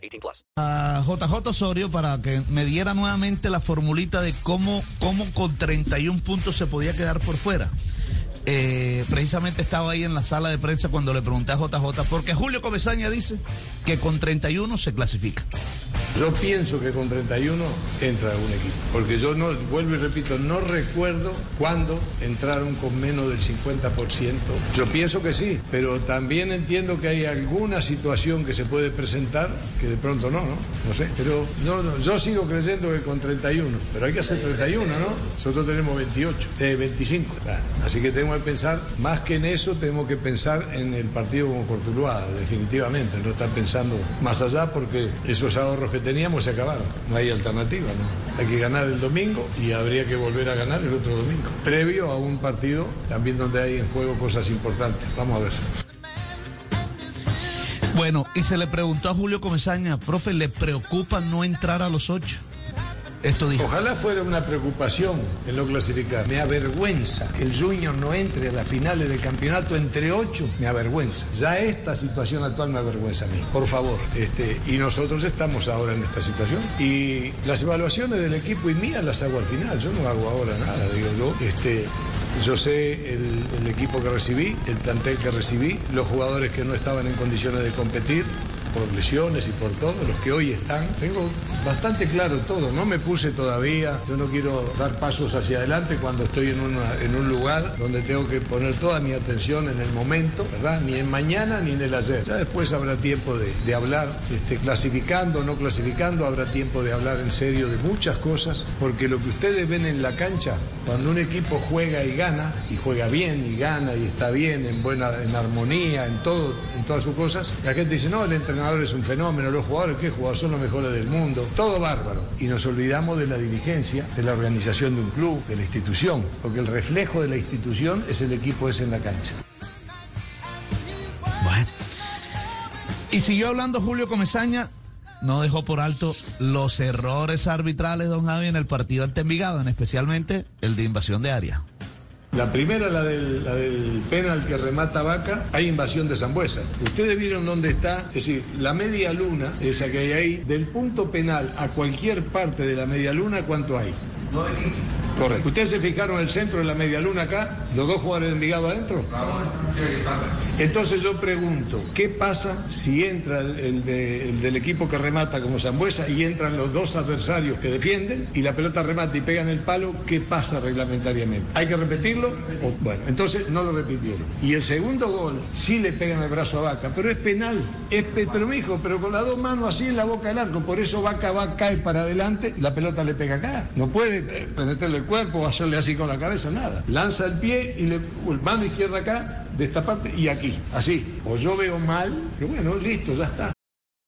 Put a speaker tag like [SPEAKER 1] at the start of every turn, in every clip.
[SPEAKER 1] 18 plus.
[SPEAKER 2] a JJ Osorio para que me diera nuevamente la formulita de cómo, cómo con 31 puntos se podía quedar por fuera. Eh, precisamente estaba ahí en la sala de prensa cuando le pregunté a JJ, porque Julio Comesaña dice que con 31 se clasifica.
[SPEAKER 3] Yo pienso que con 31 entra un equipo, porque yo no, vuelvo y repito, no recuerdo cuándo entraron con menos del 50%. Yo pienso que sí, pero también entiendo que hay alguna situación que se puede presentar que de pronto no, ¿no? No sé, pero no, no, yo sigo creyendo que con 31, pero hay que hacer 31, ¿no? Nosotros tenemos 28, eh, 25. Ah, Así que tenemos que pensar, más que en eso, tenemos que pensar en el partido con Cortuluá, definitivamente, no estar pensando más allá porque esos ahorros que teníamos se acabaron. No hay alternativa, ¿no? Hay que ganar el domingo y habría que volver a ganar el otro domingo, previo a un partido también donde hay en juego cosas importantes. Vamos a ver.
[SPEAKER 2] Bueno, y se le preguntó a Julio Comesaña, profe, ¿le preocupa no entrar a los ocho? Esto.
[SPEAKER 3] Ojalá fuera una preocupación el no clasificar. Me avergüenza que el Junior no entre a las finales del campeonato entre ocho. Me avergüenza. Ya esta situación actual me avergüenza a mí. Por favor. Este, y nosotros estamos ahora en esta situación. Y las evaluaciones del equipo y mías las hago al final. Yo no hago ahora nada, digo yo. Este, yo sé el equipo que recibí, el plantel que recibí, los jugadores que no estaban en condiciones de competir por lesiones y por todo, los que hoy están. Tengo bastante claro todo, no me puse todavía, yo no quiero dar pasos hacia adelante cuando estoy en, una- en un lugar donde tengo que poner toda mi atención en el momento, ¿verdad? Ni en mañana ni en el ayer. Ya después habrá tiempo de, de hablar, este, clasificando o no clasificando, habrá tiempo de hablar en serio de muchas cosas, porque lo que ustedes ven en la cancha, cuando un equipo juega y gana, y juega bien y gana y está bien, en buena, en armonía, en todo, en todas sus cosas, la gente dice, no, el entrenador es un fenómeno, los jugadores, ¿qué jugadores? Son los mejores del mundo, todo bárbaro. Y nos olvidamos de la dirigencia, de la organización de un club, de la institución, porque el reflejo de la institución es el equipo ese en la cancha.
[SPEAKER 2] Bueno. Y siguió hablando Julio Comesaña, no dejó por alto los errores arbitrales, don Javi, en el partido ante Envigado, en especialmente el de invasión de área.
[SPEAKER 3] La primera, la del, penal que remata Vaca, hay invasión de Zambuesa. Ustedes vieron dónde está, es decir, la media luna, esa que hay ahí, del punto penal a cualquier parte de la media luna, ¿cuánto hay? Correcto. ¿Ustedes se fijaron el centro de la media luna acá? ¿Los dos jugadores de Envigado adentro? Entonces yo pregunto, ¿qué pasa si entra el, el de- el del equipo que remata como Zambuesa y entran los dos adversarios que defienden y la pelota remata y pegan el palo? ¿Qué pasa reglamentariamente? ¿Hay que repetirlo? Bueno, entonces no lo repitieron. Y el segundo gol, sí le pegan el brazo a Vaca, pero es penal. Es pe- pero pero con las dos manos así en la boca del arco, por eso Vaca va, cae para adelante, la pelota le pega acá. No puede eh, penetrarle el cuerpo o hacerle así con la cabeza, nada. Lanza el pie y le mano izquierda acá, de esta parte y aquí, así. O yo veo mal, pero bueno, listo, ya está.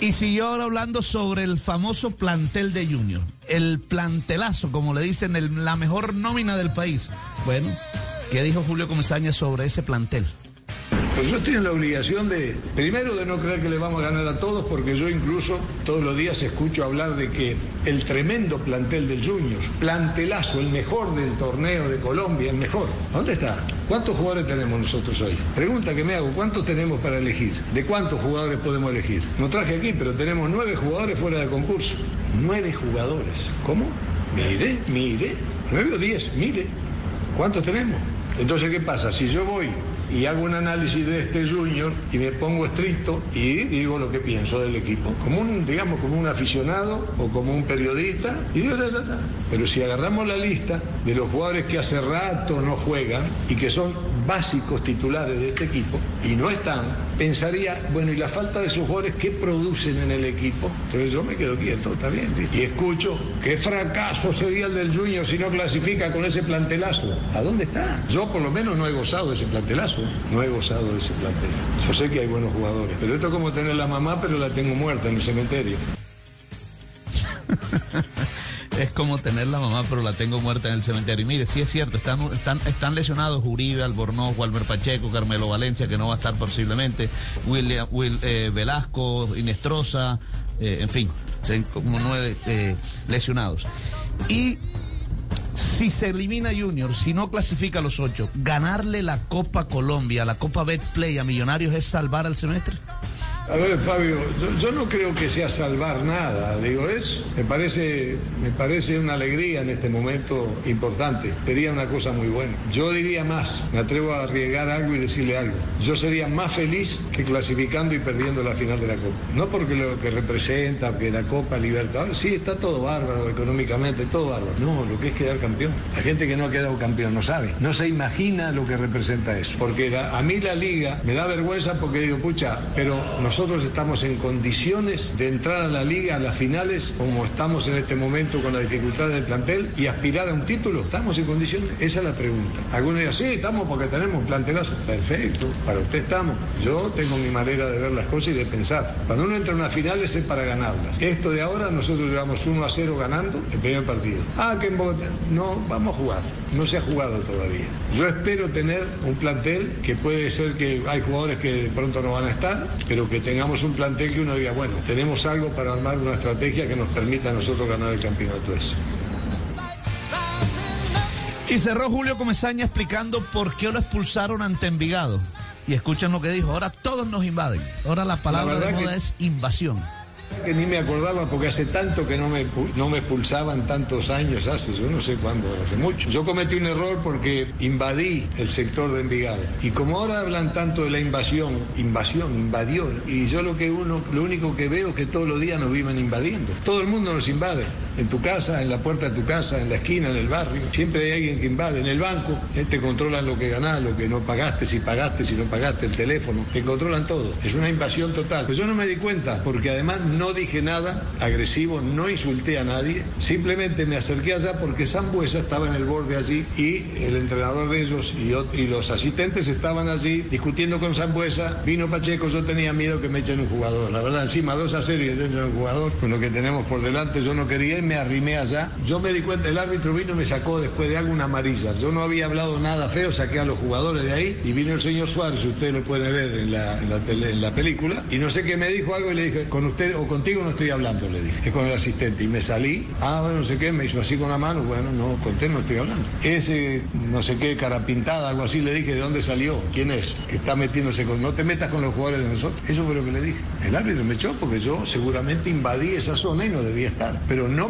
[SPEAKER 2] Y siguió ahora hablando sobre el famoso plantel de Junior. El plantelazo, como le dicen, la mejor nómina del país. Bueno, ¿qué dijo Julio Comesaña sobre ese plantel?
[SPEAKER 3] Pues yo estoy en la obligación de, primero, de no creer que le vamos a ganar a todos, porque yo incluso todos los días escucho hablar de que el tremendo plantel del Junior, plantelazo, el mejor del torneo de Colombia, el mejor. ¿Dónde está? ¿Cuántos jugadores tenemos nosotros hoy? Pregunta que me hago, ¿cuántos tenemos para elegir? ¿De cuántos jugadores podemos elegir? No traje aquí, pero tenemos nueve jugadores fuera de concurso. Nueve jugadores. ¿Cómo? Mire, mire. Nueve o diez, mire. ¿Cuántos tenemos? Entonces, ¿qué pasa? Si yo voy y hago un análisis de este junior y me pongo estricto y digo lo que pienso del equipo. Como un, digamos, como un aficionado o como un periodista y digo. Pero si agarramos la lista de los jugadores que hace rato no juegan y que son básicos titulares de este equipo y no están, pensaría, bueno, y la falta de esos jugadores, ¿qué producen en el equipo? Entonces yo me quedo quieto, está bien. Y escucho, qué fracaso sería el del Junior si no clasifica con ese plantelazo. ¿A dónde está? Yo por lo menos no he gozado de ese plantelazo, no he gozado de ese plantel. Yo sé que hay buenos jugadores, pero esto es como tener la mamá, pero la tengo muerta en el cementerio.
[SPEAKER 2] es como tener la mamá, pero la tengo muerta en el cementerio. Y mire, sí es cierto, están, están, están lesionados Uribe, Albornoz, Walmer Pacheco, Carmelo Valencia, que no va a estar posiblemente, William, Will, eh, Velasco, Inestrosa, eh, en fin, como nueve eh, lesionados. Y si se elimina Junior, si no clasifica a los ocho, ganarle la Copa Colombia, la Copa Betplay a Millonarios es salvar al semestre.
[SPEAKER 3] A ver, Fabio, yo, no creo que sea salvar nada, digo, es, me parece, me parece una alegría en este momento importante, sería una cosa muy buena. Yo diría más, me atrevo a arriesgar algo y decirle algo. Yo sería más feliz que clasificando y perdiendo la final de la Copa. No porque lo que representa, que la Copa Libertadores, sí, está todo bárbaro económicamente, todo bárbaro. No, lo que es quedar campeón. La gente que no ha quedado campeón no sabe, no se imagina lo que representa eso. Porque a mí la liga me da vergüenza porque digo, pucha, pero nosotros nosotros estamos en condiciones de entrar a la liga, a las finales, como estamos en este momento con la dificultad del plantel, y aspirar a un título? ¿Estamos en condiciones? Esa es la pregunta. Algunos dicen, sí, estamos porque tenemos un plantelazo. Perfecto, para usted estamos. Yo tengo mi manera de ver las cosas y de pensar. Cuando uno entra a unas finales es para ganarlas. Esto de ahora, nosotros llevamos 1 a 0 ganando el primer partido. Ah, que en Bogotá. No, vamos a jugar. No se ha jugado todavía. Yo espero tener un plantel que puede ser que hay jugadores que de pronto no van a estar, pero que tengamos un plantel que uno diga, bueno, tenemos algo para armar una estrategia que nos permita a nosotros ganar el campeonato ese.
[SPEAKER 2] Y cerró Julio Comesaña explicando por qué lo expulsaron ante Envigado. Y escuchen lo que dijo, ahora todos nos invaden. Ahora la palabra la de moda que... es invasión
[SPEAKER 3] que ni me acordaba porque hace tanto que no me, no me expulsaban tantos años hace, yo no sé cuándo, hace mucho. Yo cometí un error porque invadí el sector de Envigado. Y como ahora hablan tanto de la invasión, invasión, invadió, y yo lo que uno, lo único que veo es que todos los días nos viven invadiendo. Todo el mundo nos invade. En tu casa, en la puerta de tu casa, en la esquina, en el barrio. Siempre hay alguien que invade. En el banco, eh, te controlan lo que ganás, lo que no pagaste, si pagaste, si no pagaste, el teléfono. Te controlan todo. Es una invasión total. Pero yo no me di cuenta porque además no dije nada agresivo, no insulté a nadie, simplemente me acerqué allá porque Sambuesa estaba en el borde allí y el entrenador de ellos y, yo, y los asistentes estaban allí discutiendo con Sambuesa, vino Pacheco, yo tenía miedo que me echen un jugador, la verdad, encima dos a cero y dentro un jugador, con lo que tenemos por delante, yo no quería y me arrimé allá, yo me di cuenta, el árbitro vino y me sacó después de algo una amarilla, yo no había hablado nada feo, saqué a los jugadores de ahí y vino el señor Suárez, ustedes lo pueden ver en la, en la, tele, en la película, y no sé qué me dijo algo y le dije, con usted o contigo no estoy hablando, le dije, es con el asistente. Y me salí, ah, bueno, no sé qué, me hizo así con la mano, bueno, no, con usted no estoy hablando. Ese, no sé qué, cara pintada, algo así, le dije, ¿de dónde salió? ¿Quién es? Que está metiéndose con, no te metas con los jugadores de nosotros. Eso fue lo que le dije. El árbitro me echó porque yo seguramente invadí esa zona y no debía estar. Pero no